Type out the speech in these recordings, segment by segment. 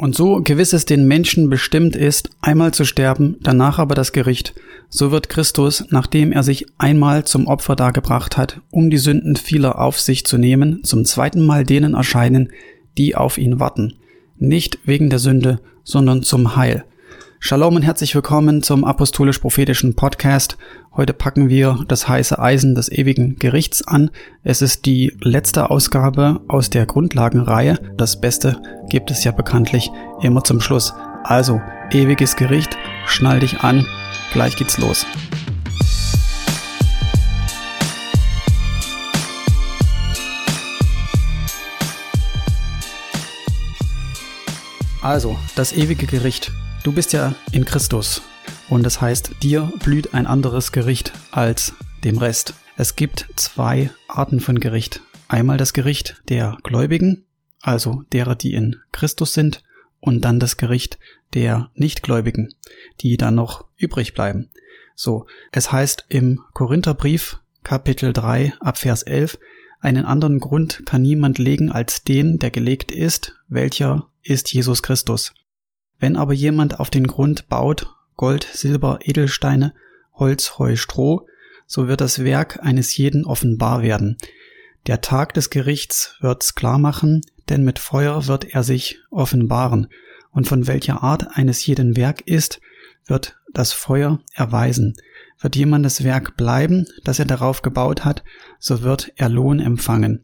Und so gewiss es den Menschen bestimmt ist, einmal zu sterben, danach aber das Gericht, so wird Christus, nachdem er sich einmal zum Opfer dargebracht hat, um die Sünden vieler auf sich zu nehmen, zum zweiten Mal denen erscheinen, die auf ihn warten, nicht wegen der Sünde, sondern zum Heil. Shalom und herzlich willkommen zum apostolisch-prophetischen Podcast. Heute packen wir das heiße Eisen des ewigen Gerichts an. Es ist die letzte Ausgabe aus der Grundlagenreihe. Das Beste gibt es ja bekanntlich immer zum Schluss. Also, ewiges Gericht, schnall dich an, gleich geht's los. Also, das ewige Gericht. Du bist ja in Christus und das heißt, dir blüht ein anderes Gericht als dem Rest. Es gibt zwei Arten von Gericht. Einmal das Gericht der Gläubigen, also derer, die in Christus sind, und dann das Gericht der Nichtgläubigen, die dann noch übrig bleiben. So, es heißt im Korintherbrief Kapitel 3 ab Vers 11, einen anderen Grund kann niemand legen als den, der gelegt ist, welcher ist Jesus Christus. Wenn aber jemand auf den Grund baut, Gold, Silber, Edelsteine, Holz, Heu, Stroh, so wird das Werk eines jeden offenbar werden. Der Tag des Gerichts wird's klar machen, denn mit Feuer wird er sich offenbaren, und von welcher Art eines jeden Werk ist, wird das Feuer erweisen. Wird jemandes Werk bleiben, das er darauf gebaut hat, so wird er Lohn empfangen.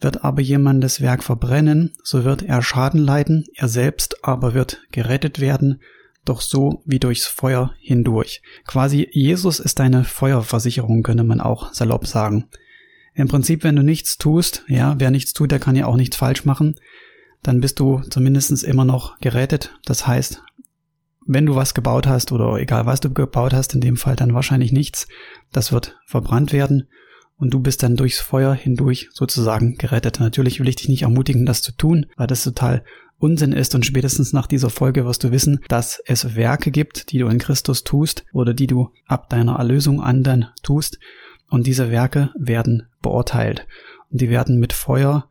Wird aber jemandes Werk verbrennen, so wird er Schaden leiden, er selbst aber wird gerettet werden, doch so wie durchs Feuer hindurch. Quasi Jesus ist deine Feuerversicherung, könnte man auch salopp sagen. Im Prinzip, wenn du nichts tust, ja, wer nichts tut, der kann ja auch nichts falsch machen, dann bist du zumindest immer noch gerettet. Das heißt, wenn du was gebaut hast oder egal was du gebaut hast, in dem Fall dann wahrscheinlich nichts, das wird verbrannt werden und du bist dann durchs Feuer hindurch sozusagen gerettet. Natürlich will ich dich nicht ermutigen, das zu tun, weil das total Unsinn ist. Und spätestens nach dieser Folge wirst du wissen, dass es Werke gibt, die du in Christus tust oder die du ab deiner Erlösung an dann tust. Und diese Werke werden beurteilt. Und die werden mit Feuer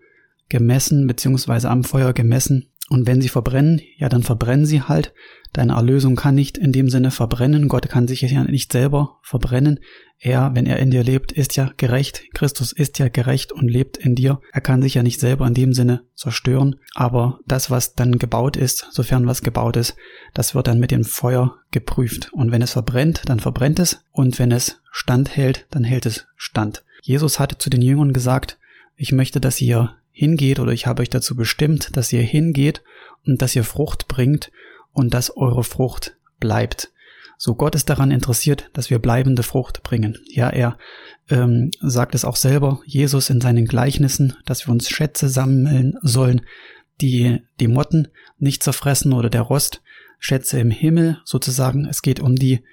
gemessen beziehungsweise am Feuer gemessen und wenn sie verbrennen, ja, dann verbrennen sie halt. Deine Erlösung kann nicht in dem Sinne verbrennen. Gott kann sich ja nicht selber verbrennen. Er, wenn er in dir lebt, ist ja gerecht. Christus ist ja gerecht und lebt in dir. Er kann sich ja nicht selber in dem Sinne zerstören. Aber das, was dann gebaut ist, sofern was gebaut ist, das wird dann mit dem Feuer geprüft. Und wenn es verbrennt, dann verbrennt es. Und wenn es standhält, dann hält es stand. Jesus hatte zu den Jüngern gesagt, ich möchte, dass ihr hingeht oder ich habe euch dazu bestimmt, dass ihr hingeht und dass ihr Frucht bringt und dass eure Frucht bleibt. So Gott ist daran interessiert, dass wir bleibende Frucht bringen. Ja, er ähm, sagt es auch selber, Jesus in seinen Gleichnissen, dass wir uns Schätze sammeln sollen, die die Motten nicht zerfressen oder der Rost, Schätze im Himmel sozusagen. Es geht um die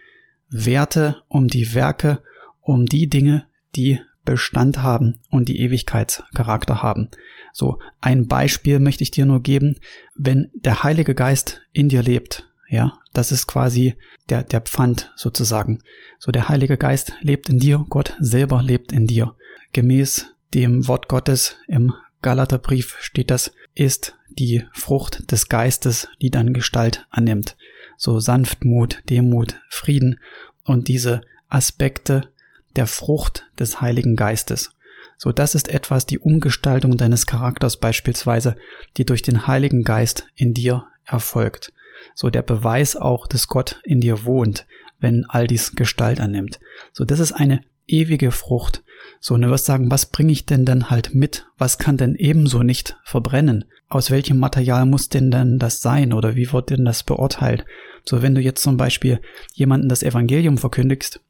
Werte, um die Werke, um die Dinge, die Bestand haben und die Ewigkeitscharakter haben. So, ein Beispiel möchte ich dir nur geben. Wenn der Heilige Geist in dir lebt, ja, das ist quasi der, der Pfand sozusagen. So, der Heilige Geist lebt in dir, Gott selber lebt in dir. Gemäß dem Wort Gottes im Galaterbrief steht das, ist die Frucht des Geistes, die dann Gestalt annimmt. So Sanftmut, Demut, Frieden und diese Aspekte der Frucht des Heiligen Geistes. So, das ist etwas die Umgestaltung deines Charakters beispielsweise, die durch den Heiligen Geist in dir erfolgt. So der Beweis auch, dass Gott in dir wohnt, wenn all dies Gestalt annimmt. So, das ist eine ewige Frucht. So, und du wirst sagen, was bringe ich denn dann halt mit? Was kann denn ebenso nicht verbrennen? Aus welchem Material muss denn dann das sein oder wie wird denn das beurteilt? So, wenn du jetzt zum Beispiel jemanden das Evangelium verkündigst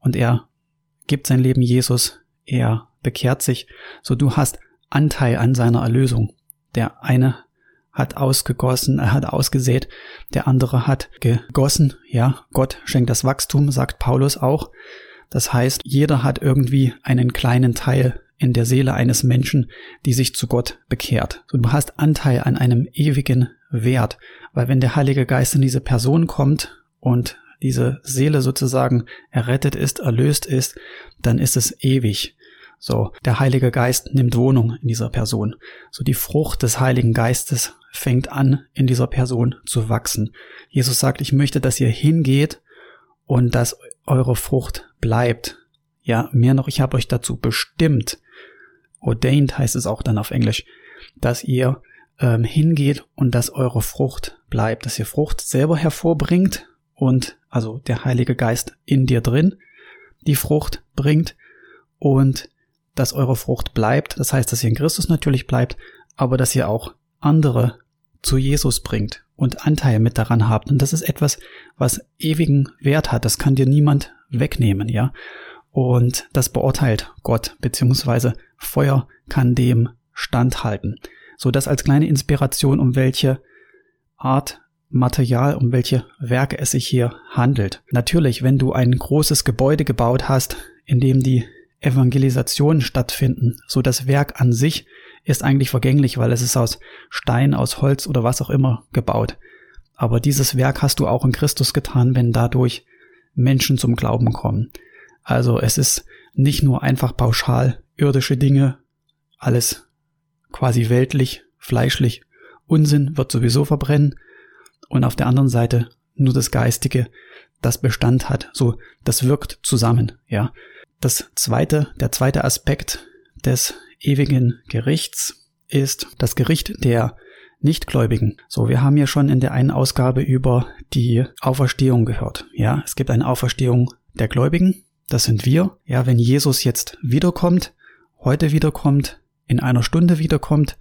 und er gibt sein Leben Jesus, er bekehrt sich, so du hast Anteil an seiner Erlösung. Der eine hat ausgegossen, er hat ausgesät, der andere hat gegossen, ja, Gott schenkt das Wachstum, sagt Paulus auch. Das heißt, jeder hat irgendwie einen kleinen Teil in der Seele eines Menschen, die sich zu Gott bekehrt. So, du hast Anteil an einem ewigen Wert, weil wenn der Heilige Geist in diese Person kommt und diese Seele sozusagen errettet ist, erlöst ist, dann ist es ewig. So, der Heilige Geist nimmt Wohnung in dieser Person. So die Frucht des Heiligen Geistes fängt an, in dieser Person zu wachsen. Jesus sagt, ich möchte, dass ihr hingeht und dass eure Frucht bleibt. Ja, mehr noch, ich habe euch dazu bestimmt. Ordained heißt es auch dann auf Englisch, dass ihr ähm, hingeht und dass eure Frucht bleibt, dass ihr Frucht selber hervorbringt und also der Heilige Geist in dir drin die Frucht bringt und dass eure Frucht bleibt. Das heißt, dass ihr in Christus natürlich bleibt, aber dass ihr auch andere zu Jesus bringt und Anteil mit daran habt. Und das ist etwas, was ewigen Wert hat. Das kann dir niemand wegnehmen, ja. Und das beurteilt Gott, beziehungsweise Feuer kann dem standhalten. So das als kleine Inspiration, um welche Art Material, um welche Werke es sich hier handelt. Natürlich, wenn du ein großes Gebäude gebaut hast, in dem die Evangelisationen stattfinden, so das Werk an sich ist eigentlich vergänglich, weil es ist aus Stein, aus Holz oder was auch immer gebaut. Aber dieses Werk hast du auch in Christus getan, wenn dadurch Menschen zum Glauben kommen. Also es ist nicht nur einfach pauschal irdische Dinge, alles quasi weltlich, fleischlich, Unsinn wird sowieso verbrennen, und auf der anderen Seite nur das Geistige, das Bestand hat. So, das wirkt zusammen, ja. Das zweite, der zweite Aspekt des ewigen Gerichts ist das Gericht der Nichtgläubigen. So, wir haben ja schon in der einen Ausgabe über die Auferstehung gehört. Ja, es gibt eine Auferstehung der Gläubigen. Das sind wir. Ja, wenn Jesus jetzt wiederkommt, heute wiederkommt, in einer Stunde wiederkommt,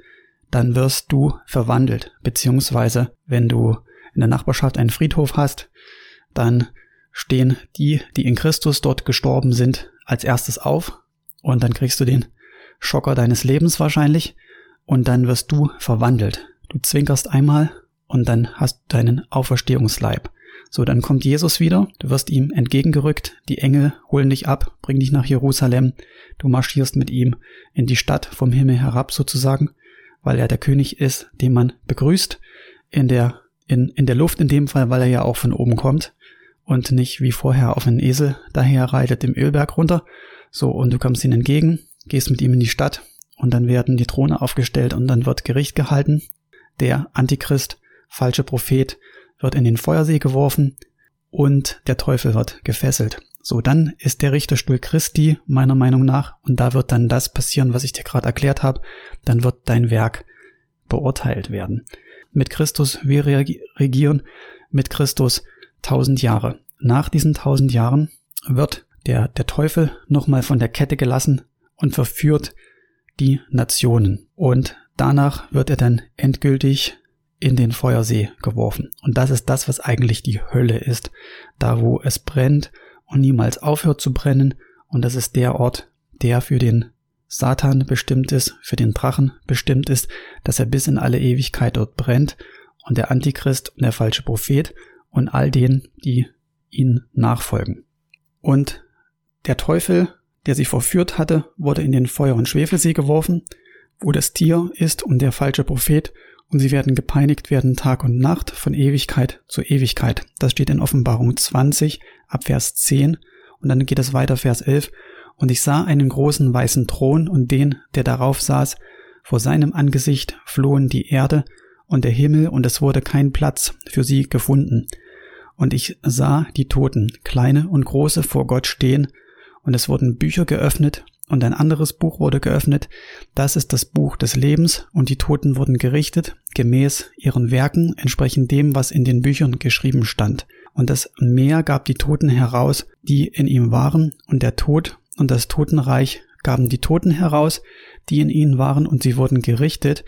dann wirst du verwandelt. Beziehungsweise, wenn du in der Nachbarschaft einen Friedhof hast, dann stehen die, die in Christus dort gestorben sind, als erstes auf. Und dann kriegst du den Schocker deines Lebens wahrscheinlich. Und dann wirst du verwandelt. Du zwinkerst einmal und dann hast du deinen Auferstehungsleib. So, dann kommt Jesus wieder, du wirst ihm entgegengerückt, die Engel holen dich ab, bringen dich nach Jerusalem, du marschierst mit ihm in die Stadt vom Himmel herab sozusagen, weil er der König ist, den man begrüßt in der in, in der Luft in dem Fall, weil er ja auch von oben kommt und nicht wie vorher auf einen Esel daher reitet im Ölberg runter. So, und du kommst ihm entgegen, gehst mit ihm in die Stadt und dann werden die Throne aufgestellt und dann wird Gericht gehalten. Der Antichrist, falsche Prophet, wird in den Feuersee geworfen und der Teufel wird gefesselt. So, dann ist der Richterstuhl Christi meiner Meinung nach und da wird dann das passieren, was ich dir gerade erklärt habe. Dann wird dein Werk beurteilt werden mit Christus, wir regieren mit Christus tausend Jahre. Nach diesen tausend Jahren wird der, der Teufel nochmal von der Kette gelassen und verführt die Nationen. Und danach wird er dann endgültig in den Feuersee geworfen. Und das ist das, was eigentlich die Hölle ist. Da, wo es brennt und niemals aufhört zu brennen. Und das ist der Ort, der für den Satan bestimmt ist, für den Drachen bestimmt ist, dass er bis in alle Ewigkeit dort brennt und der Antichrist und der falsche Prophet und all denen, die ihn nachfolgen. Und der Teufel, der sie verführt hatte, wurde in den Feuer- und Schwefelsee geworfen, wo das Tier ist und der falsche Prophet, und sie werden gepeinigt werden Tag und Nacht von Ewigkeit zu Ewigkeit. Das steht in Offenbarung 20 ab Vers 10 und dann geht es weiter Vers 11 und ich sah einen großen weißen Thron und den, der darauf saß, vor seinem Angesicht flohen die Erde und der Himmel, und es wurde kein Platz für sie gefunden. Und ich sah die Toten, kleine und große, vor Gott stehen, und es wurden Bücher geöffnet, und ein anderes Buch wurde geöffnet, das ist das Buch des Lebens, und die Toten wurden gerichtet, gemäß ihren Werken, entsprechend dem, was in den Büchern geschrieben stand. Und das Meer gab die Toten heraus, die in ihm waren, und der Tod und das Totenreich gaben die Toten heraus, die in ihnen waren, und sie wurden gerichtet,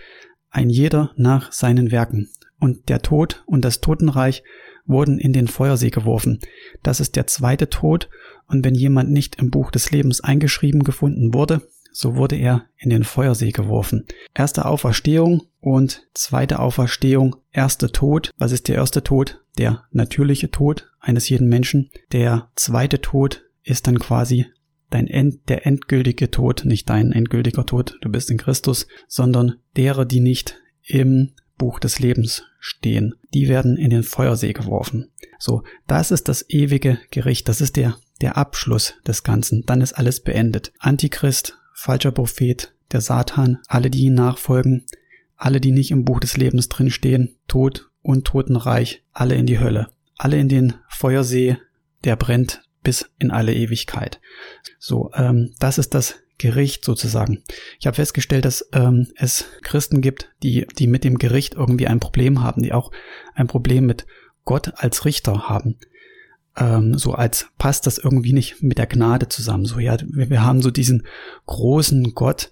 ein jeder nach seinen Werken. Und der Tod und das Totenreich wurden in den Feuersee geworfen. Das ist der zweite Tod, und wenn jemand nicht im Buch des Lebens eingeschrieben gefunden wurde, so wurde er in den Feuersee geworfen. Erste Auferstehung und zweite Auferstehung, erste Tod. Was ist der erste Tod? Der natürliche Tod eines jeden Menschen. Der zweite Tod ist dann quasi dein End, der endgültige Tod, nicht dein endgültiger Tod, du bist in Christus, sondern derer, die nicht im Buch des Lebens stehen, die werden in den Feuersee geworfen. So, das ist das ewige Gericht, das ist der, der Abschluss des Ganzen, dann ist alles beendet. Antichrist, falscher Prophet, der Satan, alle, die ihn nachfolgen, alle, die nicht im Buch des Lebens drinstehen, Tod und Totenreich, alle in die Hölle, alle in den Feuersee, der brennt bis in alle Ewigkeit. So, ähm, das ist das Gericht sozusagen. Ich habe festgestellt, dass ähm, es Christen gibt, die, die mit dem Gericht irgendwie ein Problem haben, die auch ein Problem mit Gott als Richter haben. Ähm, so als passt das irgendwie nicht mit der Gnade zusammen. So ja, wir, wir haben so diesen großen Gott,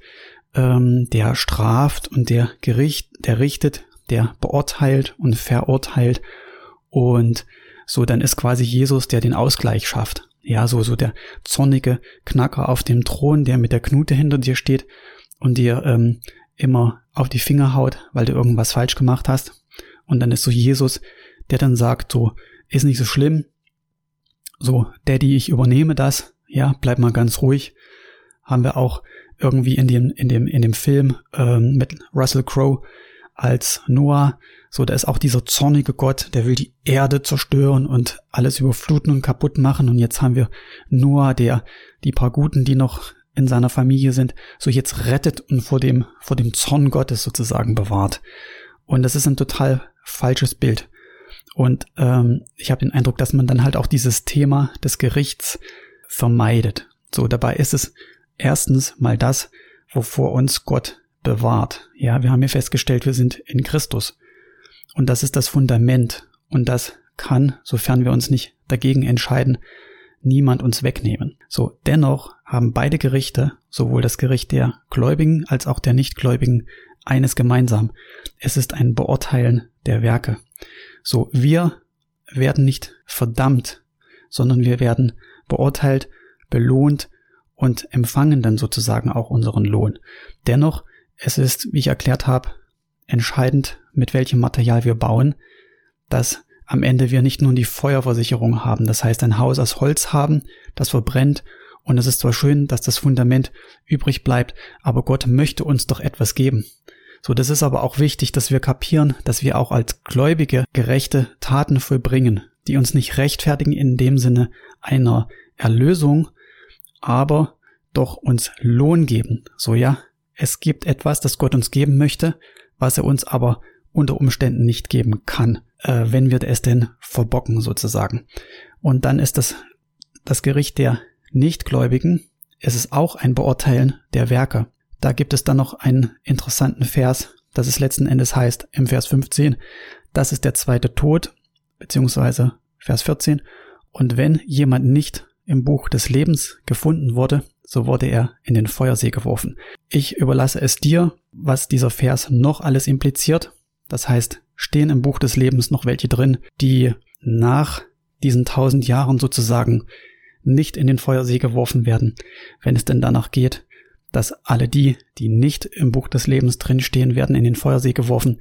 ähm, der straft und der Gericht, der richtet, der beurteilt und verurteilt und so dann ist quasi Jesus, der den Ausgleich schafft. Ja, so, so der zornige Knacker auf dem Thron, der mit der Knute hinter dir steht und dir ähm, immer auf die Finger haut, weil du irgendwas falsch gemacht hast. Und dann ist so Jesus, der dann sagt, so, ist nicht so schlimm. So, Daddy, ich übernehme das. Ja, bleib mal ganz ruhig. Haben wir auch irgendwie in dem, in dem, in dem Film ähm, mit Russell Crowe als Noah. So, da ist auch dieser zornige Gott, der will die Erde zerstören und alles überfluten und kaputt machen. Und jetzt haben wir Noah, der die paar Guten, die noch in seiner Familie sind, so jetzt rettet und vor dem, vor dem Zorn Gottes sozusagen bewahrt. Und das ist ein total falsches Bild. Und ähm, ich habe den Eindruck, dass man dann halt auch dieses Thema des Gerichts vermeidet. So, dabei ist es erstens mal das, wovor uns Gott bewahrt. Ja, wir haben hier festgestellt, wir sind in Christus. Und das ist das Fundament. Und das kann, sofern wir uns nicht dagegen entscheiden, niemand uns wegnehmen. So, dennoch haben beide Gerichte, sowohl das Gericht der Gläubigen als auch der Nichtgläubigen, eines gemeinsam. Es ist ein Beurteilen der Werke. So, wir werden nicht verdammt, sondern wir werden beurteilt, belohnt und empfangen dann sozusagen auch unseren Lohn. Dennoch, es ist, wie ich erklärt habe, entscheidend, mit welchem Material wir bauen, dass am Ende wir nicht nur die Feuerversicherung haben, das heißt ein Haus aus Holz haben, das verbrennt und es ist zwar schön, dass das Fundament übrig bleibt, aber Gott möchte uns doch etwas geben. So, das ist aber auch wichtig, dass wir kapieren, dass wir auch als Gläubige gerechte Taten vollbringen, die uns nicht rechtfertigen in dem Sinne einer Erlösung, aber doch uns Lohn geben. So ja, es gibt etwas, das Gott uns geben möchte, was er uns aber unter Umständen nicht geben kann, äh, wenn wir es denn verbocken sozusagen. Und dann ist das das Gericht der Nichtgläubigen. Es ist auch ein Beurteilen der Werke. Da gibt es dann noch einen interessanten Vers, das es letzten Endes heißt im Vers 15, das ist der zweite Tod, beziehungsweise Vers 14. Und wenn jemand nicht im Buch des Lebens gefunden wurde, so wurde er in den Feuersee geworfen. Ich überlasse es dir, was dieser Vers noch alles impliziert. Das heißt, stehen im Buch des Lebens noch welche drin, die nach diesen tausend Jahren sozusagen nicht in den Feuersee geworfen werden, wenn es denn danach geht, dass alle die, die nicht im Buch des Lebens drinstehen, werden in den Feuersee geworfen.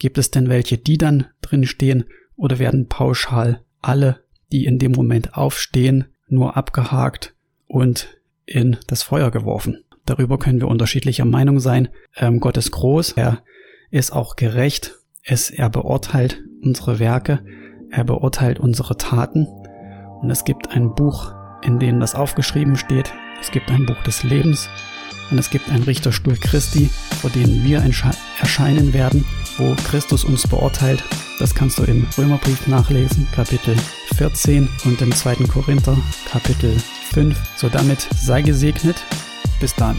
Gibt es denn welche, die dann drinstehen, oder werden pauschal alle, die in dem Moment aufstehen, nur abgehakt und in das Feuer geworfen. Darüber können wir unterschiedlicher Meinung sein. Ähm, Gott ist groß, er ist auch gerecht, es, er beurteilt unsere Werke, er beurteilt unsere Taten. Und es gibt ein Buch, in dem das aufgeschrieben steht. Es gibt ein Buch des Lebens und es gibt einen Richterstuhl Christi, vor dem wir erscheinen werden, wo Christus uns beurteilt. Das kannst du im Römerbrief nachlesen, Kapitel 14 und im 2. Korinther, Kapitel 5. So damit sei gesegnet. Bis dann.